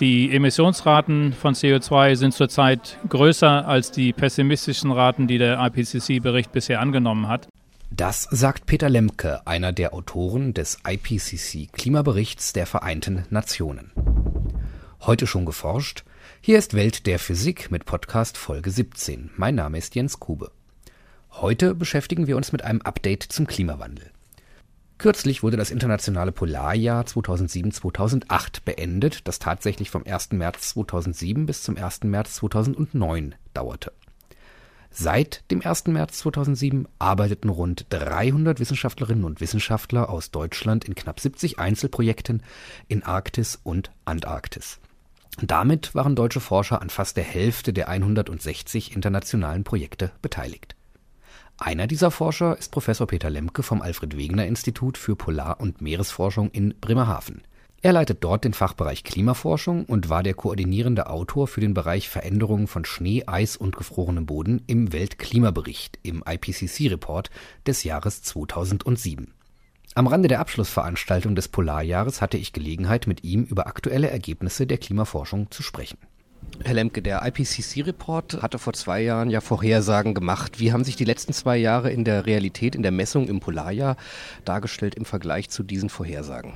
Die Emissionsraten von CO2 sind zurzeit größer als die pessimistischen Raten, die der IPCC-Bericht bisher angenommen hat. Das sagt Peter Lemke, einer der Autoren des IPCC-Klimaberichts der Vereinten Nationen. Heute schon geforscht? Hier ist Welt der Physik mit Podcast Folge 17. Mein Name ist Jens Kube. Heute beschäftigen wir uns mit einem Update zum Klimawandel. Kürzlich wurde das internationale Polarjahr 2007-2008 beendet, das tatsächlich vom 1. März 2007 bis zum 1. März 2009 dauerte. Seit dem 1. März 2007 arbeiteten rund 300 Wissenschaftlerinnen und Wissenschaftler aus Deutschland in knapp 70 Einzelprojekten in Arktis und Antarktis. Damit waren deutsche Forscher an fast der Hälfte der 160 internationalen Projekte beteiligt. Einer dieser Forscher ist Professor Peter Lemke vom Alfred Wegener Institut für Polar- und Meeresforschung in Bremerhaven. Er leitet dort den Fachbereich Klimaforschung und war der koordinierende Autor für den Bereich Veränderungen von Schnee, Eis und gefrorenem Boden im Weltklimabericht im IPCC-Report des Jahres 2007. Am Rande der Abschlussveranstaltung des Polarjahres hatte ich Gelegenheit, mit ihm über aktuelle Ergebnisse der Klimaforschung zu sprechen. Herr Lemke, der IPCC-Report hatte vor zwei Jahren ja Vorhersagen gemacht. Wie haben sich die letzten zwei Jahre in der Realität, in der Messung im Polarjahr dargestellt im Vergleich zu diesen Vorhersagen?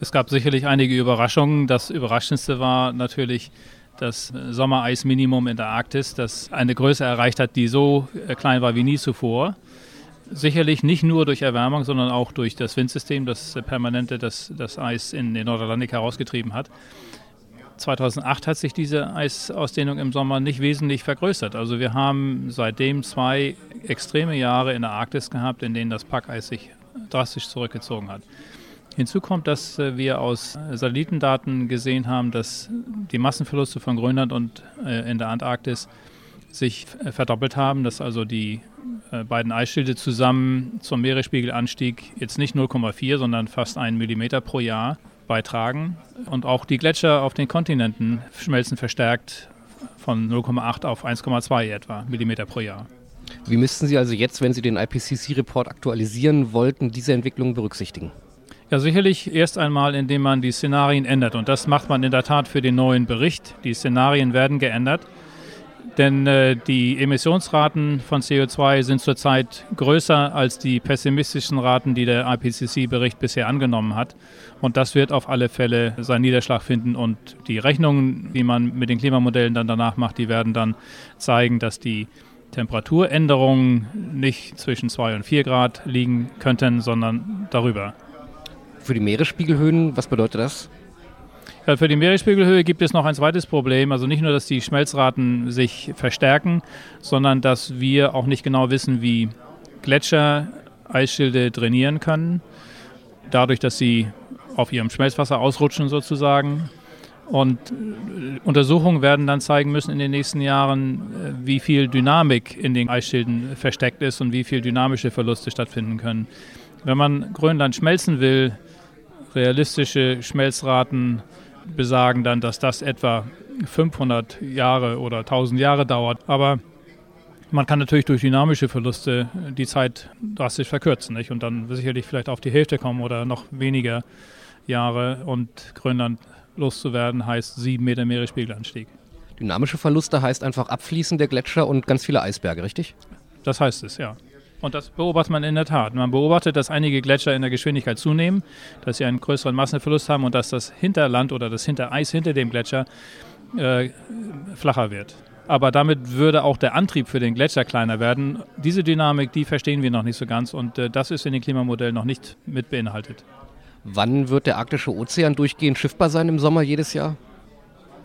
Es gab sicherlich einige Überraschungen. Das Überraschendste war natürlich das Sommereisminimum in der Arktis, das eine Größe erreicht hat, die so äh, klein war wie nie zuvor. Sicherlich nicht nur durch Erwärmung, sondern auch durch das Windsystem, das permanente das, das Eis in den Nordatlantik herausgetrieben hat. 2008 hat sich diese Eisausdehnung im Sommer nicht wesentlich vergrößert. Also wir haben seitdem zwei extreme Jahre in der Arktis gehabt, in denen das Packeis sich drastisch zurückgezogen hat. Hinzu kommt, dass äh, wir aus Satellitendaten gesehen haben, dass die Massenverluste von Grönland und äh, in der Antarktis sich äh, verdoppelt haben, dass also die beiden Eisschilde zusammen zum Meeresspiegelanstieg jetzt nicht 0,4, sondern fast einen Millimeter pro Jahr beitragen. Und auch die Gletscher auf den Kontinenten schmelzen verstärkt von 0,8 auf 1,2 etwa Millimeter pro Jahr. Wie müssten Sie also jetzt, wenn Sie den IPCC-Report aktualisieren wollten, diese Entwicklung berücksichtigen? Ja, sicherlich erst einmal, indem man die Szenarien ändert. Und das macht man in der Tat für den neuen Bericht. Die Szenarien werden geändert. Denn äh, die Emissionsraten von CO2 sind zurzeit größer als die pessimistischen Raten, die der IPCC-Bericht bisher angenommen hat. Und das wird auf alle Fälle seinen Niederschlag finden. Und die Rechnungen, die man mit den Klimamodellen dann danach macht, die werden dann zeigen, dass die Temperaturänderungen nicht zwischen 2 und 4 Grad liegen könnten, sondern darüber. Für die Meeresspiegelhöhen, was bedeutet das? Ja, für die Meeresspiegelhöhe gibt es noch ein zweites Problem. Also nicht nur, dass die Schmelzraten sich verstärken, sondern dass wir auch nicht genau wissen, wie Gletscher Eisschilde trainieren können. Dadurch, dass sie auf ihrem Schmelzwasser ausrutschen sozusagen. Und äh, Untersuchungen werden dann zeigen müssen in den nächsten Jahren, äh, wie viel Dynamik in den Eisschilden versteckt ist und wie viel dynamische Verluste stattfinden können. Wenn man Grönland schmelzen will, realistische Schmelzraten besagen dann, dass das etwa 500 Jahre oder 1000 Jahre dauert. Aber man kann natürlich durch dynamische Verluste die Zeit drastisch verkürzen nicht? und dann sicherlich vielleicht auf die Hälfte kommen oder noch weniger Jahre. Und Grönland loszuwerden heißt sieben Meter Meeresspiegelanstieg. Dynamische Verluste heißt einfach Abfließen der Gletscher und ganz viele Eisberge, richtig? Das heißt es, ja. Und das beobachtet man in der Tat. Man beobachtet, dass einige Gletscher in der Geschwindigkeit zunehmen, dass sie einen größeren Massenverlust haben und dass das Hinterland oder das Hintereis hinter dem Gletscher äh, flacher wird. Aber damit würde auch der Antrieb für den Gletscher kleiner werden. Diese Dynamik, die verstehen wir noch nicht so ganz und äh, das ist in den Klimamodellen noch nicht mit beinhaltet. Wann wird der arktische Ozean durchgehend schiffbar sein im Sommer jedes Jahr?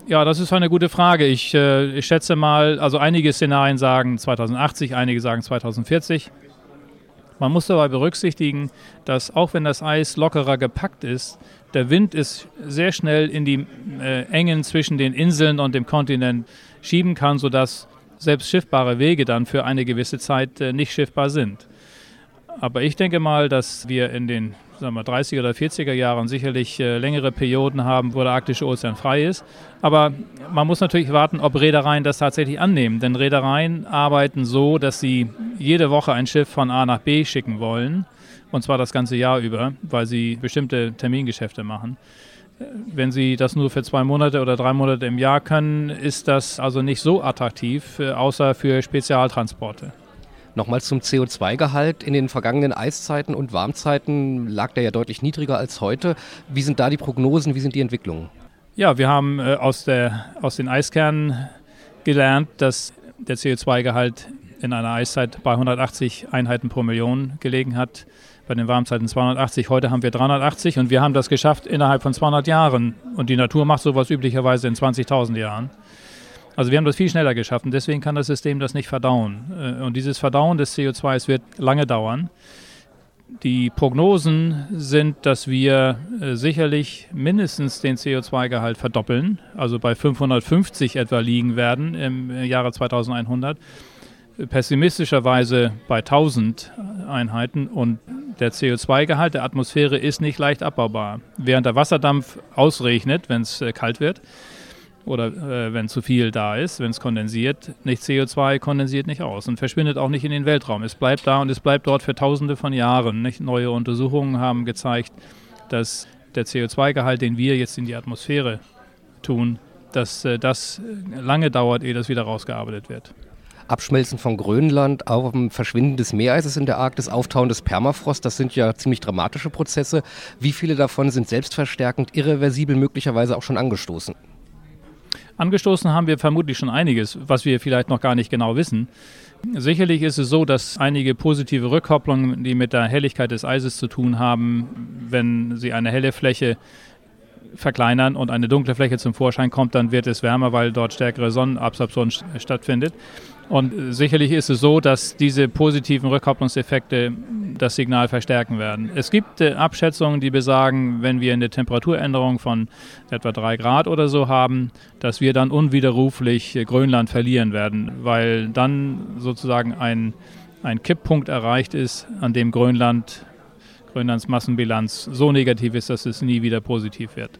Ja, das ist eine gute Frage. Ich, äh, ich schätze mal, also einige Szenarien sagen 2080, einige sagen 2040. Man muss dabei berücksichtigen, dass auch wenn das Eis lockerer gepackt ist, der Wind ist sehr schnell in die äh, Engen zwischen den Inseln und dem Kontinent schieben kann, sodass selbst schiffbare Wege dann für eine gewisse Zeit äh, nicht schiffbar sind. Aber ich denke mal, dass wir in den sagen wir, 30er oder 40er Jahren sicherlich äh, längere Perioden haben, wo der arktische Ozean frei ist. Aber man muss natürlich warten, ob Reedereien das tatsächlich annehmen. Denn Reedereien arbeiten so, dass sie jede Woche ein Schiff von A nach B schicken wollen. Und zwar das ganze Jahr über, weil sie bestimmte Termingeschäfte machen. Wenn Sie das nur für zwei Monate oder drei Monate im Jahr können, ist das also nicht so attraktiv, äh, außer für Spezialtransporte. Nochmal zum CO2-Gehalt. In den vergangenen Eiszeiten und Warmzeiten lag der ja deutlich niedriger als heute. Wie sind da die Prognosen, wie sind die Entwicklungen? Ja, wir haben äh, aus, der, aus den Eiskernen gelernt, dass der CO2-Gehalt in einer Eiszeit bei 180 Einheiten pro Million gelegen hat, bei den Warmzeiten 280. Heute haben wir 380 und wir haben das geschafft innerhalb von 200 Jahren. Und die Natur macht sowas üblicherweise in 20.000 Jahren. Also wir haben das viel schneller geschafft und deswegen kann das System das nicht verdauen. Äh, und dieses Verdauen des CO2 wird lange dauern. Die Prognosen sind, dass wir äh, sicherlich mindestens den CO2-Gehalt verdoppeln, also bei 550 etwa liegen werden im Jahre 2100, pessimistischerweise bei 1000 Einheiten und der CO2-Gehalt der Atmosphäre ist nicht leicht abbaubar. Während der Wasserdampf ausregnet, wenn es äh, kalt wird, oder äh, wenn zu viel da ist, wenn es kondensiert, nicht CO2 kondensiert nicht aus und verschwindet auch nicht in den Weltraum. Es bleibt da und es bleibt dort für tausende von Jahren. Nicht? Neue Untersuchungen haben gezeigt, dass der CO2-Gehalt, den wir jetzt in die Atmosphäre tun, dass äh, das lange dauert, ehe das wieder rausgearbeitet wird. Abschmelzen von Grönland, auf dem Verschwinden des Meereises in der Arktis, Auftauen des Permafrost, das sind ja ziemlich dramatische Prozesse. Wie viele davon sind selbstverstärkend, irreversibel möglicherweise auch schon angestoßen? Angestoßen haben wir vermutlich schon einiges, was wir vielleicht noch gar nicht genau wissen. Sicherlich ist es so, dass einige positive Rückkopplungen, die mit der Helligkeit des Eises zu tun haben, wenn sie eine helle Fläche verkleinern und eine dunkle Fläche zum Vorschein kommt, dann wird es wärmer, weil dort stärkere Sonnenabsorption stattfindet. Und sicherlich ist es so, dass diese positiven Rückkopplungseffekte das Signal verstärken werden. Es gibt äh, Abschätzungen, die besagen, wenn wir eine Temperaturänderung von etwa drei Grad oder so haben, dass wir dann unwiderruflich Grönland verlieren werden, weil dann sozusagen ein, ein Kipppunkt erreicht ist, an dem Grönland, Grönlands Massenbilanz so negativ ist, dass es nie wieder positiv wird.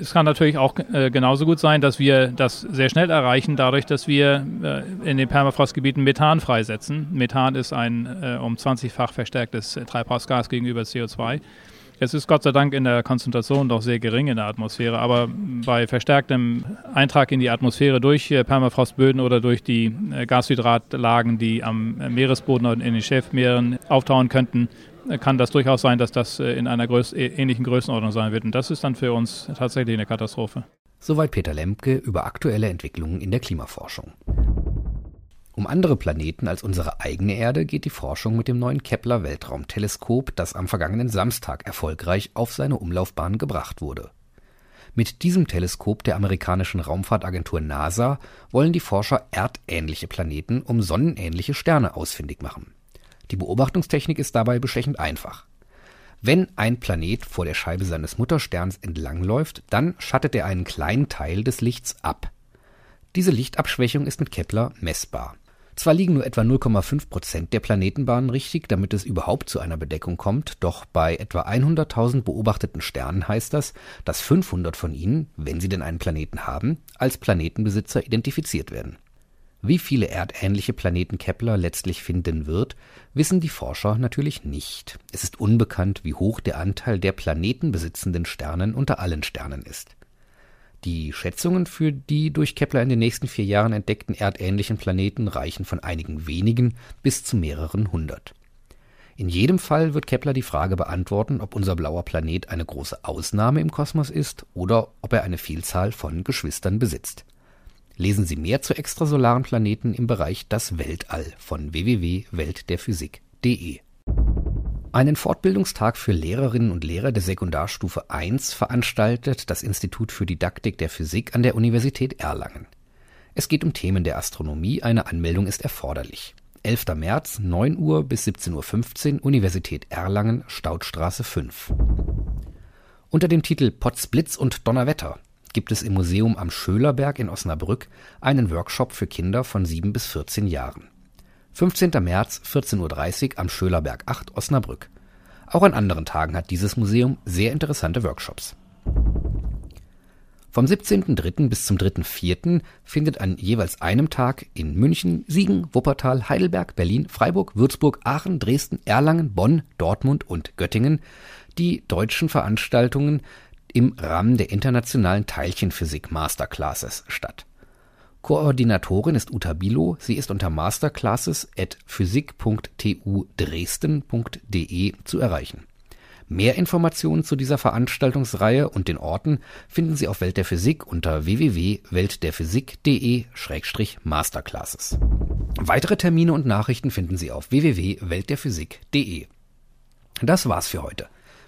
Es kann natürlich auch äh, genauso gut sein, dass wir das sehr schnell erreichen, dadurch, dass wir äh, in den Permafrostgebieten Methan freisetzen. Methan ist ein äh, um 20-fach verstärktes Treibhausgas gegenüber CO2. Es ist Gott sei Dank in der Konzentration doch sehr gering in der Atmosphäre, aber bei verstärktem Eintrag in die Atmosphäre durch äh, Permafrostböden oder durch die äh, Gashydratlagen, die am Meeresboden und in den Schäfmeeren auftauen könnten, kann das durchaus sein, dass das äh, in einer Größ ähnlichen Größenordnung sein wird. Und das ist dann für uns tatsächlich eine Katastrophe. Soweit Peter Lemke über aktuelle Entwicklungen in der Klimaforschung. Um andere Planeten als unsere eigene Erde geht die Forschung mit dem neuen Kepler Weltraumteleskop, das am vergangenen Samstag erfolgreich auf seine Umlaufbahn gebracht wurde. Mit diesem Teleskop der amerikanischen Raumfahrtagentur NASA wollen die Forscher erdähnliche Planeten um sonnenähnliche Sterne ausfindig machen. Die Beobachtungstechnik ist dabei bestechend einfach. Wenn ein Planet vor der Scheibe seines Muttersterns entlangläuft, dann schattet er einen kleinen Teil des Lichts ab. Diese Lichtabschwächung ist mit Kepler messbar. Zwar liegen nur etwa 0,5 Prozent der Planetenbahnen richtig, damit es überhaupt zu einer Bedeckung kommt, doch bei etwa 100.000 beobachteten Sternen heißt das, dass 500 von ihnen, wenn sie denn einen Planeten haben, als Planetenbesitzer identifiziert werden wie viele erdähnliche Planeten Kepler letztlich finden wird, wissen die Forscher natürlich nicht. Es ist unbekannt, wie hoch der Anteil der planetenbesitzenden Sternen unter allen Sternen ist. Die Schätzungen für die durch Kepler in den nächsten vier Jahren entdeckten erdähnlichen Planeten reichen von einigen wenigen bis zu mehreren hundert. In jedem Fall wird Kepler die Frage beantworten, ob unser blauer Planet eine große Ausnahme im Kosmos ist oder ob er eine Vielzahl von Geschwistern besitzt. Lesen Sie mehr zu extrasolaren Planeten im Bereich Das Weltall von www.weltderphysik.de. Einen Fortbildungstag für Lehrerinnen und Lehrer der Sekundarstufe 1 veranstaltet das Institut für Didaktik der Physik an der Universität Erlangen. Es geht um Themen der Astronomie, eine Anmeldung ist erforderlich. 11. März, 9 Uhr bis 17.15 Uhr, Universität Erlangen, Staudstraße 5. Unter dem Titel Potzblitz und Donnerwetter gibt es im Museum am Schölerberg in Osnabrück einen Workshop für Kinder von 7 bis 14 Jahren. 15. März 14.30 Uhr am Schölerberg 8 Osnabrück. Auch an anderen Tagen hat dieses Museum sehr interessante Workshops. Vom 17.03. bis zum 3.04. findet an jeweils einem Tag in München, Siegen, Wuppertal, Heidelberg, Berlin, Freiburg, Würzburg, Aachen, Dresden, Erlangen, Bonn, Dortmund und Göttingen die deutschen Veranstaltungen im Rahmen der internationalen Teilchenphysik Masterclasses statt. Koordinatorin ist Uta Bilo. Sie ist unter masterclasses.physik.tu dresden.de zu erreichen. Mehr Informationen zu dieser Veranstaltungsreihe und den Orten finden Sie auf Welt der Physik unter www.weltderphysik.de-masterclasses. Weitere Termine und Nachrichten finden Sie auf www.weltderphysik.de. Das war's für heute.